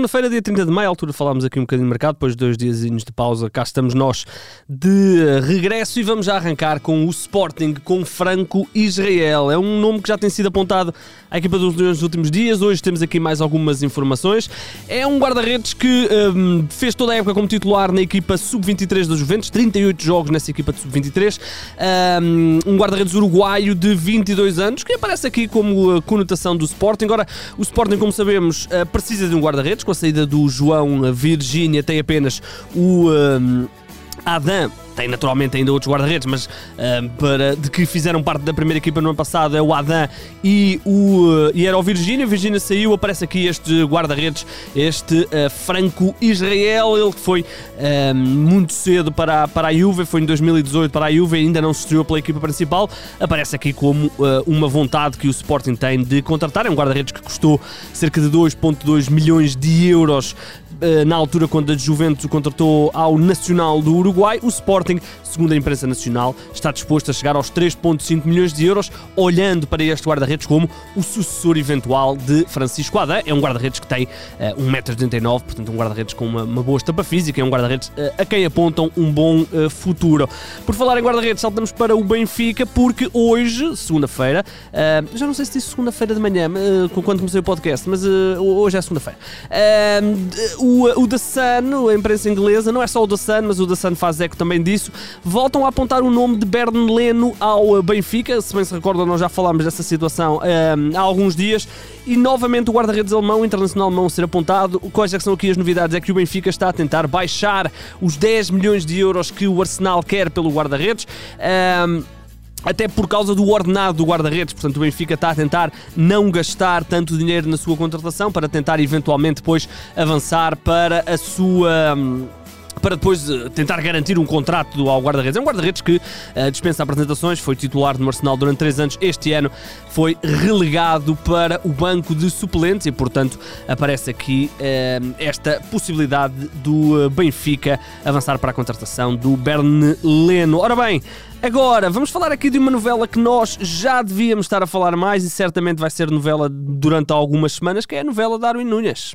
segunda-feira, dia 30 de maio, à altura falámos aqui um bocadinho de mercado, depois de dois dias de pausa, cá estamos nós de regresso e vamos já arrancar com o Sporting, com Franco Israel. É um nome que já tem sido apontado à equipa dos Leões nos últimos dias, hoje temos aqui mais algumas informações. É um guarda-redes que um, fez toda a época como titular na equipa sub-23 da Juventus, 38 jogos nessa equipa de sub-23, um, um guarda-redes uruguaio de 22 anos, que aparece aqui como uh, conotação do Sporting. Agora, o Sporting, como sabemos, uh, precisa de um guarda-redes, com a saída do João Virgínia tem apenas o um, Adam tem naturalmente ainda outros guarda-redes, mas uh, para, de que fizeram parte da primeira equipa no ano passado é o Adam e, o, uh, e era o Virgínia. Virgínia saiu, aparece aqui este guarda-redes, este uh, Franco Israel, ele foi muito cedo para, para a Juve, foi em 2018 para a Juve, ainda não se estreou pela equipa principal. Aparece aqui como uma vontade que o Sporting tem de contratar. É um guarda-redes que custou cerca de 2,2 milhões de euros na altura quando a Juventus o contratou ao Nacional do Uruguai. O Sporting segundo a imprensa nacional, está disposto a chegar aos 3,5 milhões de euros, olhando para este guarda-redes como o sucessor eventual de Francisco Adam. É um guarda-redes que tem uh, 1,89m, portanto, um guarda-redes com uma, uma, boa estampa física, é um guarda-redes uh, a quem apontam um bom uh, futuro. Por falar em guarda-redes, saltamos para o Benfica, porque hoje, segunda-feira, uh, já não sei se disse segunda-feira de manhã, quando comecei o podcast, mas hoje é segunda-feira. o, o The Sun, a imprensa inglesa, não é só o The Sun, mas o The Sun faz eco também disso voltam a apontar o nome de Leno ao Benfica. Se bem se recordam, nós já falámos dessa situação um, eh, há alguns dias. E novamente o guarda-redes alemão, internacional alemão, ser apontado. Quais é são aqui as novidades? É que o Benfica está a tentar baixar os 10 milhões de euros que o Arsenal quer pelo guarda-redes. Um, até por causa do ordenado do guarda-redes. Portanto, o Benfica está a tentar não gastar tanto dinheiro na sua contratação para tentar eventualmente depois avançar para a sua hum, para depois eh, tentar garantir um contrato ao guarda-redes. É um guarda-redes que uh, dispensa apresentações, foi titular no Arsenal durante 3 anos. Este ano foi relegado para o banco de suplentes e, portanto, aparece aqui uh, esta possibilidade do Benfica avançar para a contratação do Leno. Ora bem, Agora, vamos falar aqui de uma novela que nós já devíamos estar a falar mais e certamente vai ser novela durante algumas semanas, que é a novela Darwin Nunes.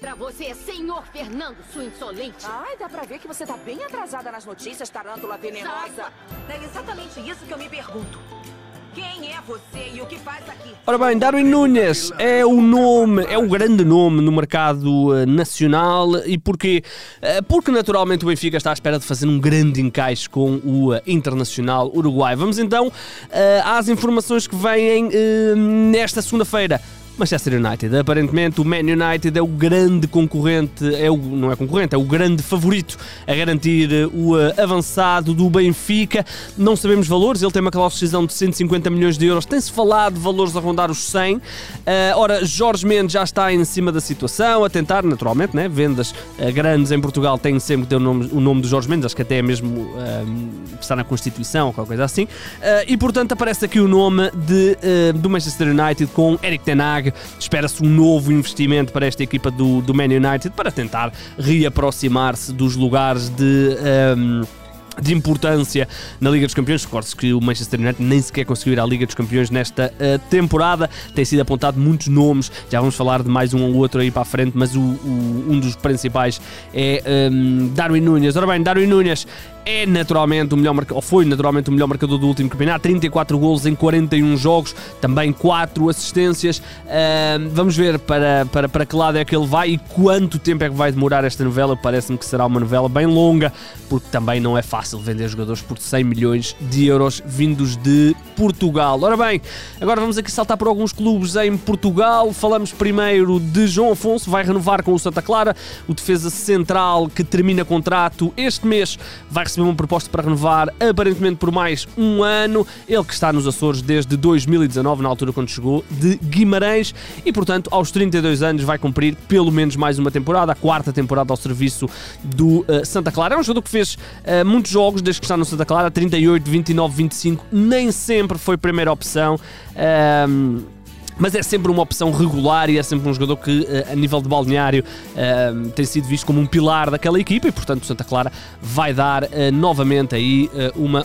Pra você, senhor Fernando, sua insolente. Ai, dá pra ver que você tá bem atrasada nas notícias, tarântula venenosa. É exatamente isso que eu me pergunto. Quem é você e o que faz aqui? Ora bem, Darwin Nunes é o nome, é o grande nome no mercado uh, nacional e porquê? Uh, porque naturalmente o Benfica está à espera de fazer um grande encaixe com o uh, Internacional Uruguai. Vamos então às informações que vêm nesta segunda-feira. Manchester United. Aparentemente, o Man United é o grande concorrente, é o, não é concorrente, é o grande favorito a garantir eh, o uh, avançado do Benfica. Não sabemos valores, ele tem uma cláusula de 150 milhões de euros. Tem-se falado de valores a rondar os 100. Uh, eh, ora, Jorge Mendes já está em cima da situação, a tentar, naturalmente, né, vendas uh, grandes em Portugal têm sempre que ter o nome, o nome de Jorge Mendes, acho que até é mesmo está na Constituição ou qualquer coisa assim. e portanto aparece aqui o nome de, do Manchester United com Eric Tenag Espera-se um novo investimento para esta equipa do, do Man United para tentar reaproximar-se dos lugares de. Um, de importância na Liga dos Campeões. Recorde-se que o Manchester United nem sequer conseguiu ir à Liga dos Campeões nesta uh, temporada. Tem sido apontado muitos nomes, já vamos falar de mais um ou outro aí para a frente, mas o, o, um dos principais é um, Darwin Nunes. Ora bem, Darwin Nunes é naturalmente o melhor marcador, ou foi naturalmente o melhor marcador do último campeonato, 34 golos em 41 jogos, também 4 assistências. Uh, vamos ver para, para, para que lado é que ele vai e quanto tempo é que vai demorar esta novela. Parece-me que será uma novela bem longa, porque também não é fácil vender jogadores por 100 milhões de euros vindos de Portugal. Ora bem, agora vamos aqui saltar por alguns clubes em Portugal. Falamos primeiro de João Afonso, vai renovar com o Santa Clara, o defesa central que termina contrato este mês vai receber uma proposta para renovar aparentemente por mais um ano. Ele que está nos Açores desde 2019, na altura quando chegou de Guimarães, e portanto aos 32 anos vai cumprir pelo menos mais uma temporada, a quarta temporada ao serviço do uh, Santa Clara. É um jogador que fez uh, muitos jogos desde que está no Santa Clara, 38, 29, 25, nem sempre foi primeira opção. Mas é sempre uma opção regular e é sempre um jogador que, eh, a nível de balneário, uh, tem sido visto como um pilar daquela equipa e, portanto, Santa Clara vai dar uh, novamente aí uma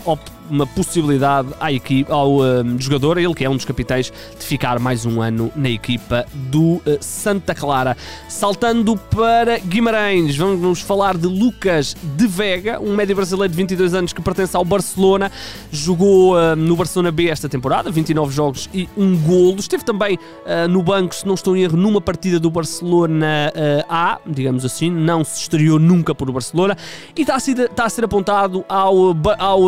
uma possibilidade à ao um, jogador, ele que é um dos capitães, de ficar mais um ano na equipa do uh, Santa Clara. Saltando para Guimarães, vamos falar de Lucas de Vega, um médio brasileiro de 22 anos que pertence ao Barcelona, jogou uh, no Barcelona B esta temporada, 29 jogos e um golo. Esteve também uh, no banco, se não estou em erro, numa partida do Barcelona A, digamos assim, não se estreou nunca por Barcelona e está a ser, está a ser apontado ao, ao,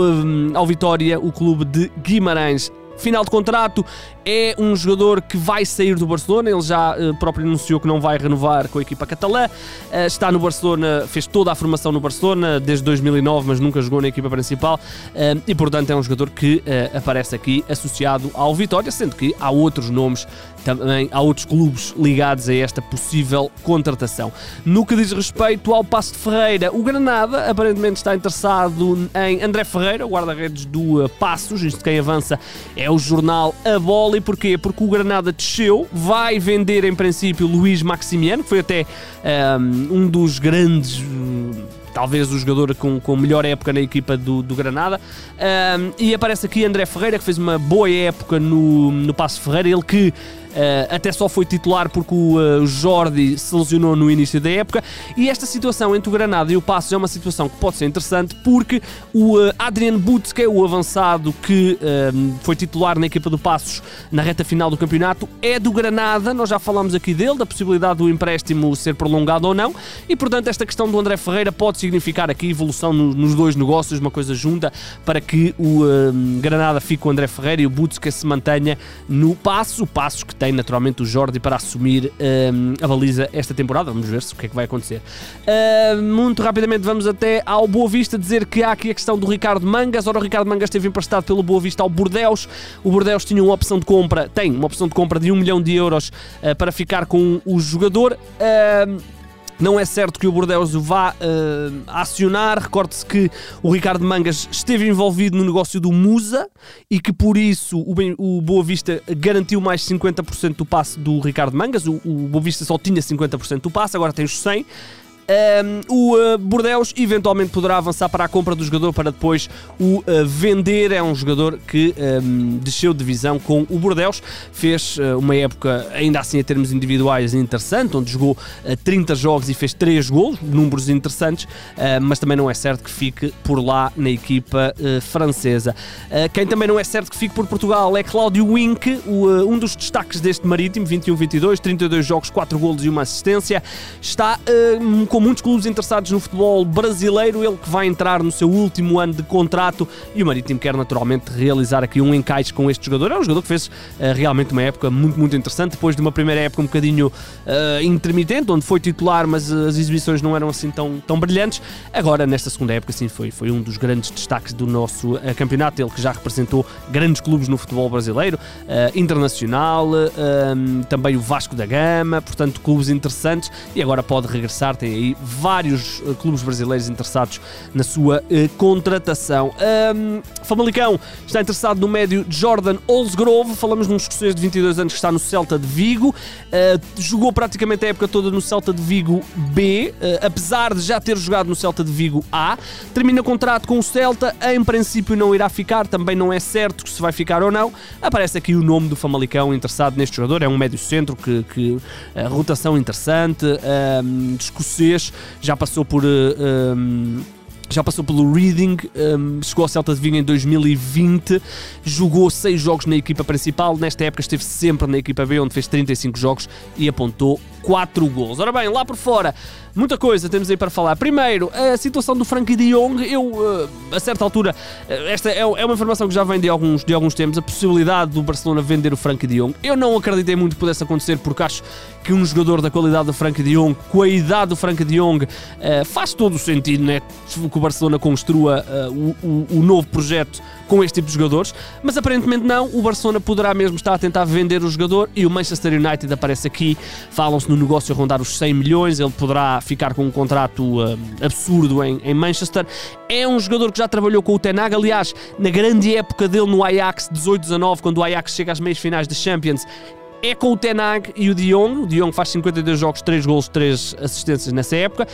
ao Vitória, o clube de Guimarães. Final de contrato, é um jogador que vai sair do Barcelona, ele já uh, próprio anunciou que não vai renovar com a equipa catalã, uh, está no Barcelona, fez toda a formação no Barcelona desde 2009, mas nunca jogou na equipa principal uh, e portanto é um jogador que aparece aqui associado ao Vitória, sendo que há outros nomes também há outros clubes ligados a esta possível contratação. No que diz respeito ao Passo de Ferreira, o Granada aparentemente está interessado em André Ferreira, guarda-redes do Passos, isto quem avança é o jornal A Bola, e porquê? Porque o Granada desceu, vai vender em princípio Luís Maximiano, que foi até um, um dos grandes talvez o jogador com, com melhor época na equipa do, do Granada. Um, e aparece aqui André Ferreira, que fez uma boa época no, no Passo Ferreira, ele que Uh, até só foi titular porque o uh, Jordi se lesionou no início da época. E esta situação entre o Granada e o Passos é uma situação que pode ser interessante porque o uh, Adrian Butz, que é o avançado que foi titular na equipa do Passos na reta final do campeonato, é do Granada. Nós já falamos aqui dele, da possibilidade do empréstimo ser prolongado ou não. E portanto, esta questão do André Ferreira pode significar aqui evolução no, nos dois negócios, uma coisa junta, para que o Granada fique com o André Ferreira e o Butz que se mantenha no Passos. O Passos que tem naturalmente o Jordi para assumir um, a baliza esta temporada. Vamos ver se o que é que vai acontecer. Uh, muito rapidamente vamos até ao Boa Vista dizer que há aqui a questão do Ricardo Mangas. Ora, o Ricardo Mangas esteve emprestado pelo Boa Vista ao Bordeus. O Bordeus tinha uma opção de compra, tem uma opção de compra de 1 milhão de euros uh, para ficar com o jogador. Uh, não é certo que o Bordeaux o vá uh, acionar. Recorde-se que o Ricardo Mangas esteve envolvido no negócio do Musa e que por isso o, o Boa Vista garantiu mais 50% do passe do Ricardo Mangas. O, o Boa Vista só tinha 50% do passe, agora tem os 100%. Um, o uh, Bordeus eventualmente poderá avançar para a compra do jogador para depois o uh, vender. É um jogador que um, desceu de divisão com o Bordeus, fez uh, uma época, ainda assim, em termos individuais, interessante, onde jogou 30 jogos e fez 3 gols, números interessantes, mas também não é certo que fique por lá na equipa francesa. quem também não é certo que fique por Portugal é Cláudio Wink, um dos destaques deste Marítimo, 21-22, 32 jogos, 4 gols e uma assistência. Está com com muitos clubes interessados no futebol brasileiro, ele que vai entrar no seu último ano de contrato e o Marítimo quer naturalmente realizar aqui um encaixe com este jogador. É um jogador que fez uh, realmente uma época muito, muito interessante, depois de uma primeira época um bocadinho uh, intermitente, onde foi titular, mas as exibições não eram assim tão, tão brilhantes. Agora, nesta segunda época, sim, foi, foi um dos grandes destaques do nosso uh, campeonato, ele que já representou grandes clubes no futebol brasileiro, internacional, também o Vasco da Gama, portanto, clubes interessantes, e agora pode regressar, tem aí vários uh, clubes brasileiros interessados na sua uh, contratação. Um, Famalicão está interessado no médio Jordan Olsgrove, falamos de um escocês de 22 anos que está no Celta de Vigo, uh, jogou praticamente a época toda no Celta de Vigo B, apesar de já ter jogado no Celta de Vigo A, termina contrato com o Celta, em princípio não irá ficar, também não é certo se vai ficar ou não. Aparece aqui o nome do Famalicão interessado neste jogador, é um médio centro que, que a rotação interessante, um, escocês já passou por. Uh, um, já passou pelo Reading, um, chegou ao Celta de Vigo em 2020, jogou 6 jogos na equipa principal, nesta época esteve sempre na equipa B, onde fez 35 jogos e apontou 4 gols. Ora bem, lá por fora, muita coisa temos aí para falar. Primeiro, a situação do Frankie de Jong. Eu, eh, a certa altura, eh, esta é, é uma informação que já vem de alguns, de alguns tempos, a possibilidade do Barcelona vender o Frankie de Jong. Eu não acreditei muito que pudesse acontecer, porque acho que um jogador da qualidade do Frankie de Jong, com a idade do Frankie de Jong, uh, faz todo o sentido né, que o Barcelona construa uh, o, o, o novo projeto com este tipo de jogadores, mas aparentemente não. O Barcelona poderá mesmo estar a tentar vender o jogador e o Manchester United aparece aqui. Falam-se no negócio a rondar os 100 milhões. Ele poderá ficar com um contrato uh, absurdo em, em, Manchester. É um jogador que já trabalhou com o Tenag, aliás, na grande época dele no Ajax 18-19, quando o Ajax chega às meias finais da Champions. É com o Tenag e o Dion. O Dion faz 52 jogos, 3 gols, 3 assistências nessa época.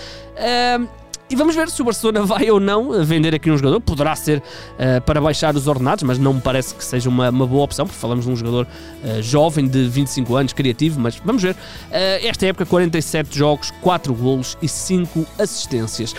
E vamos ver se o Barcelona vai ou não vender aqui um jogador. Poderá ser uh, para baixar os ordenados, mas não me parece que seja uma, uma boa opção, porque falamos de um jogador uh, jovem de 25 anos, criativo, mas vamos ver. Uh, esta época, 47 jogos, 4 golos e 5 assistências.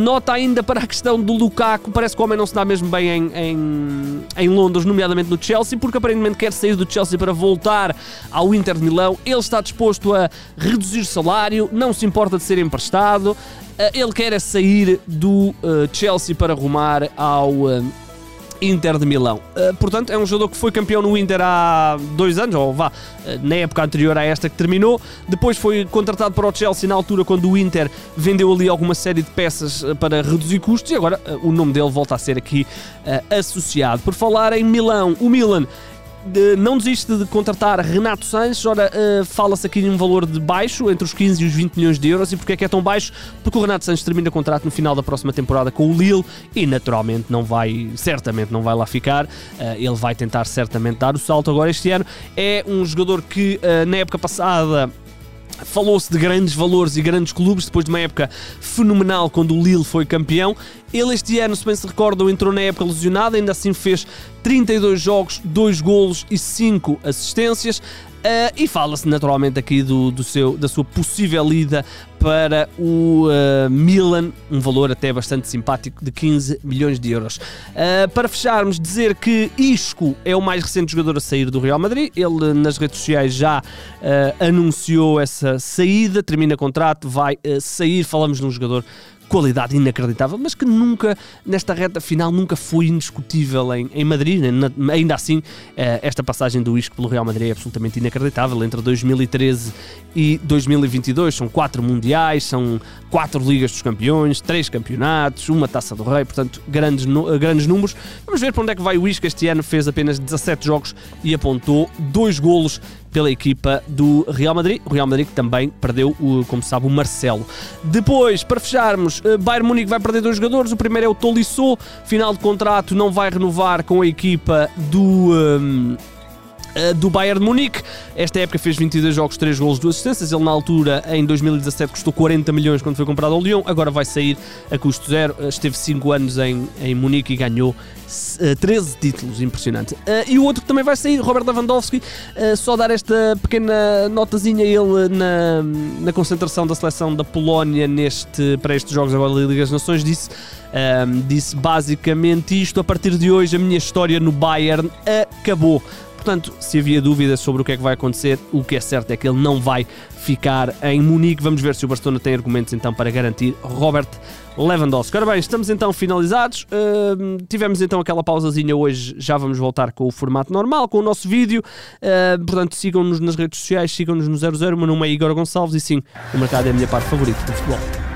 nota ainda para a questão do Lukaku, parece que o homem não se dá mesmo bem em, em, em Londres, nomeadamente no Chelsea, porque aparentemente quer sair do Chelsea para voltar ao Inter de Milão. Ele está disposto a reduzir salário, não se importa de ser emprestado. Eh, ele quer sair do uh, Chelsea para rumar ao uh, Inter de Milão. Uh, portanto, é um jogador que foi campeão no Inter há dois anos, ou vá, na época anterior a esta que terminou. Depois foi contratado para o Chelsea na altura quando o Inter vendeu ali alguma série de peças para reduzir custos e agora o nome dele volta a ser aqui associado. Por falar em Milão, o Milan não desiste de contratar Renato Sanches. Ora, uh, fala-se aqui de um valor de baixo, entre os 15 e os 20 milhões de euros. E porquê é que é tão baixo? Porque o Renato Sanches termina contrato no final da próxima temporada com o Lille e naturalmente não vai, certamente não vai lá ficar. Uh, ele vai tentar certamente dar o salto agora este ano. É um jogador que uh, na época passada Falou-se de grandes valores e grandes clubes depois de uma época fenomenal quando o Lille foi campeão. Ele este ano, se bem se recordam, entrou na época lesionado, ainda assim fez 32 jogos, 2 golos e 5 assistências. Uh, e fala-se naturalmente aqui do, do seu, da sua possível ida para o uh, Milan, um valor até bastante simpático de 15 milhões de euros. Uh, para fecharmos, dizer que Isco é o mais recente jogador a sair do Real Madrid. Ele nas redes sociais já anunciou essa saída, termina contrato, vai sair. Falamos de um jogador qualidade inacreditável, mas que nunca, nesta reta final, nunca foi indiscutível em, em Madrid. Né? Ainda assim, eh, esta passagem do Isco pelo Real Madrid é absolutamente inacreditável. Entre 2013 e 2022 são quatro mundiais, são quatro Ligas dos Campeões, três campeonatos, uma Taça do Rei, portanto, grandes, grandes números. Vamos ver para onde é que vai o Isco. Este ano fez apenas 17 jogos e apontou dois golos pela equipa do Real Madrid. O Real Madrid que também perdeu, o, como se sabe, o Marcelo. Depois, para fecharmos, eh, Bayern Munique vai perder dois jogadores. O primeiro é o Tolisso, final de contrato, não vai renovar com a equipa do. Um, eh, do Bayern de Munique. Esta época fez 22 jogos, 3 golos, 2 assistências. Ele, na altura, em 2017, custou 40 milhões quando foi comprado ao Lyon. Agora vai sair a custo zero. Eh, esteve 5 anos em, em Munique e ganhou 13 títulos, impressionante. Uh, e o outro que também vai sair, Robert Lewandowski, só dar esta pequena notazinha ele na, na concentração da seleção da Polónia neste, para estes jogos agora da Liga das Nações, disse, um, disse basicamente isto, a partir de hoje a minha história no Bayern acabou. Portanto, se havia dúvidas sobre o que é que vai acontecer, o que é certo é que ele não vai ficar em Munique. Vamos ver se o Barcelona tem argumentos então para garantir Robert Lewandowski. Ora bem, estamos então finalizados. Uh, tivemos então aquela pausazinha hoje, já vamos voltar com o formato normal, com o nosso vídeo. Uh, portanto, sigam-nos nas redes sociais, sigam-nos no 00. O meu nome é Igor Gonçalves e sim, o mercado é a minha parte favorita do futebol.